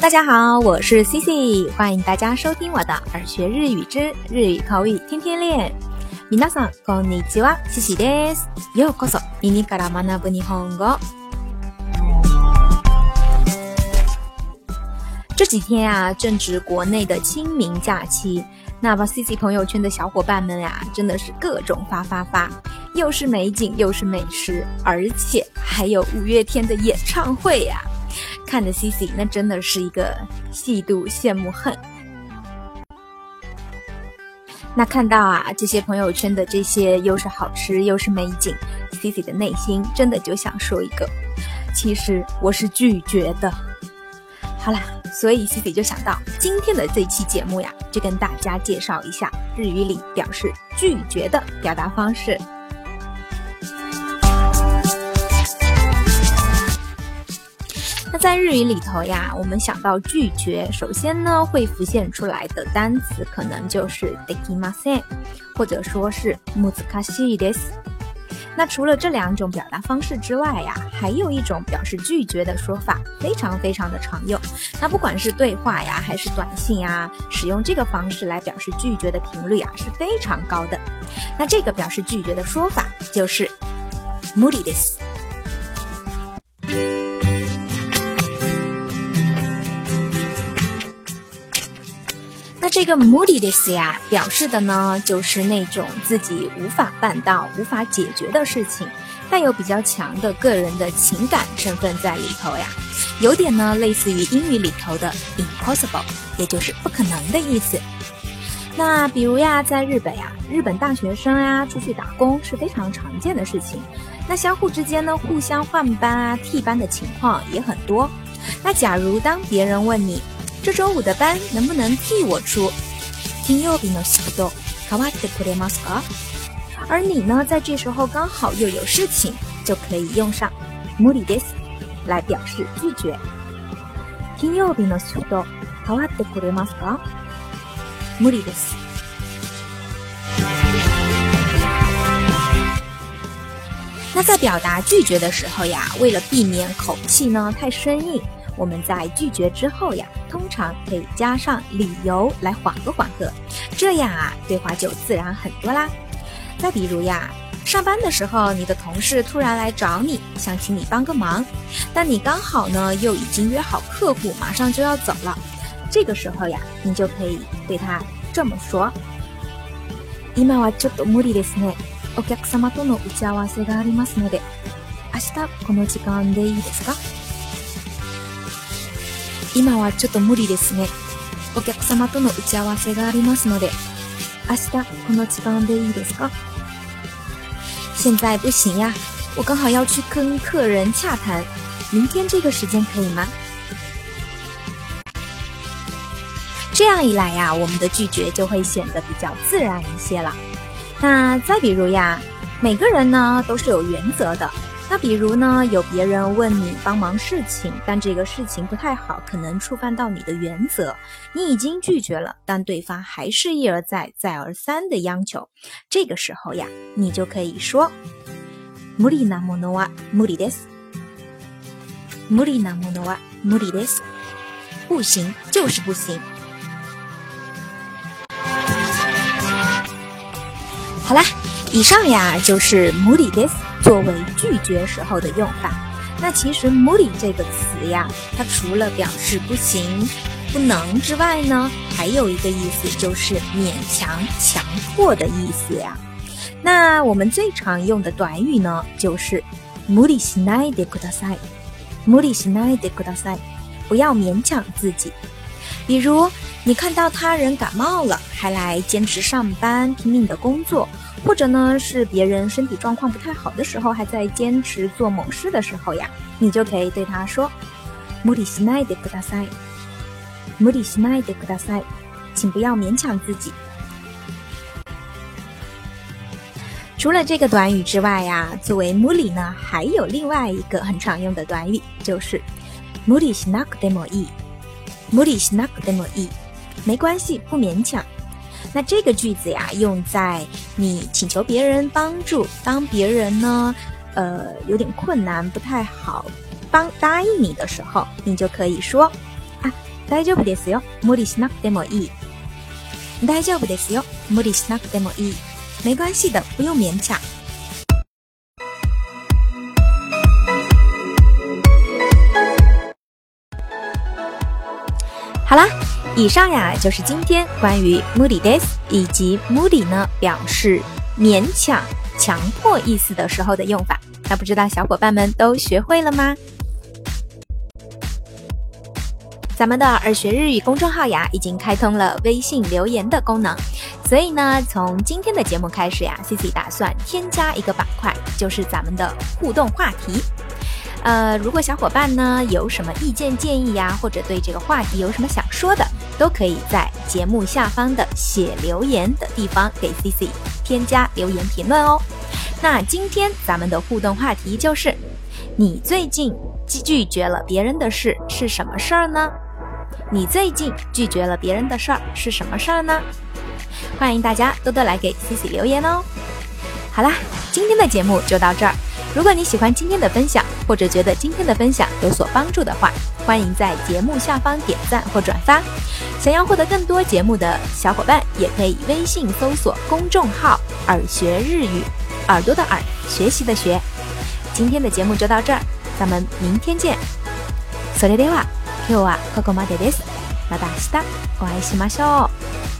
大家好，我是 Cici，欢迎大家收听我的耳学日语之日语口语天天练。皆さんこんにちは、Cici です。ようこそ耳から学ぶ日本語。这几天啊，正值国内的清明假期，那么 Cici 朋友圈的小伙伴们呀，真的是各种发发发，又是美景，又是美食，而且还有五月天的演唱会呀。 看着 C C，那真的是一个嫉妒、羡慕、恨。那看到啊这些朋友圈的这些又是好吃又是美景，C C 的内心真的就想说一个，其实我是拒绝的。好啦，所以 C C 就想到今天的这期节目呀，就跟大家介绍一下日语里表示拒绝的表达方式。在日语里头呀，我们想到拒绝，首先呢会浮现出来的单词可能就是 dekimasen，或者说是 muzukashi des。那除了这两种表达方式之外呀，还有一种表示拒绝的说法，非常非常的常用。那不管是对话呀，还是短信呀，使用这个方式来表示拒绝的频率啊是非常高的。那这个表示拒绝的说法就是 muri 那。这个 moody 的词呀，表示的呢，就是那种自己无法办到、无法解决的事情，带有比较强的个人的情感成分在里头呀，有点呢类似于英语里头的 impossible，也就是不可能的意思。那比如呀，在日本呀，日本大学生呀出去打工是非常常见的事情，那相互之间呢互相换班啊、替班的情况也很多。那假如当别人问你，这周五的班能不能替我出？而你呢，在这时候刚好又有事情，就可以用上 “muri des” 来表示拒绝。那在表达拒绝的时候呀，为了避免口气呢太生硬。我们在拒绝之后呀，通常可以加上理由来缓和缓和，这样啊，对话就自然很多啦。再比如呀，上班的时候，你的同事突然来找你，想请你帮个忙，但你刚好呢又已经约好客户，马上就要走了。这个时候呀，你就可以对他这么说：今はちょっと無理ですね。お客様との打ち合わせがありますので、明日この時間でいいですか？ 今はちょっと無理ですね。お客様との打ち合わせがありますので、明日この時間でいいですか？现在不行呀，我刚好要去跟客人洽谈，明天这个时间可以吗？这样一来呀，我们的拒绝就会显得比较自然一些了。那再比如呀，每个人呢都是有原则的。 那比如呢，有别人问你帮忙事情，但这个事情不太好，可能触犯到你的原则，你已经拒绝了，但对方还是一而再、再而三的央求，这个时候呀，你就可以说，無理なものは無理です。無理なものは無理です。不行就是不行。好啦， 以上呀就是無理です。作为拒绝时候的用法，那其实 “muri” 这个词呀，它除了表示不行、不能之外呢，还有一个意思就是勉强、强迫的意思呀。那我们最常用的短语呢，就是 “muri shinai de kudasai”，“muri shinai de kudasai”，不要勉强自己。比如，你看到他人感冒了，还来坚持上班，拼命的工作。或者呢，是别人身体状况不太好的时候，还在坚持做某事的时候呀，你就可以对他说：“無理しないでください。”無理しないでください，请不要勉强自己。除了这个短语之外呀，作为無理呢，还有另外一个很常用的短语，就是無理しなくてもいい。無理しなくてもいい，没关系，不勉强。 那这个句子呀，用在你请求别人帮助，当别人呢，呃，有点困难，不太好帮答应你的时候，你就可以说啊， 大丈夫ですよ。無理しなくてもいい。大丈夫ですよ。無理しなくてもいい。没关系的，不用勉强。好啦， 以上呀就是今天关于 moody days 以及 moody 呢表示勉强、强迫意思的时候的用法。那不知道小伙伴们都学会了吗？咱们的耳学日语公众号呀，已经开通了微信留言的功能，所以呢，从今天的节目开始呀，Cici 打算添加一个板块，就是咱们的互动话题。呃，如果小伙伴呢有什么意见建议呀，或者对这个话题有什么想说的，都可以在节目下方的写留言的地方给 C C 添加留言评论哦。那今天咱们的互动话题就是，你最近拒绝了别人的事是什么事儿呢？你最近拒绝了别人的事儿是什么事儿呢？欢迎大家多多来给 C C 留言哦。好啦，今天的节目就到这儿。如果你喜欢今天的分享，或者觉得今天的分享有所帮助的话，欢迎在节目下方点赞或转发。想要获得更多节目的小伙伴，也可以微信搜索公众号“耳学日语”，耳朵的耳，学习的学。今天的节目就到这儿，咱们明天见。それでは今日はここまでです。また明日お会いしましょう。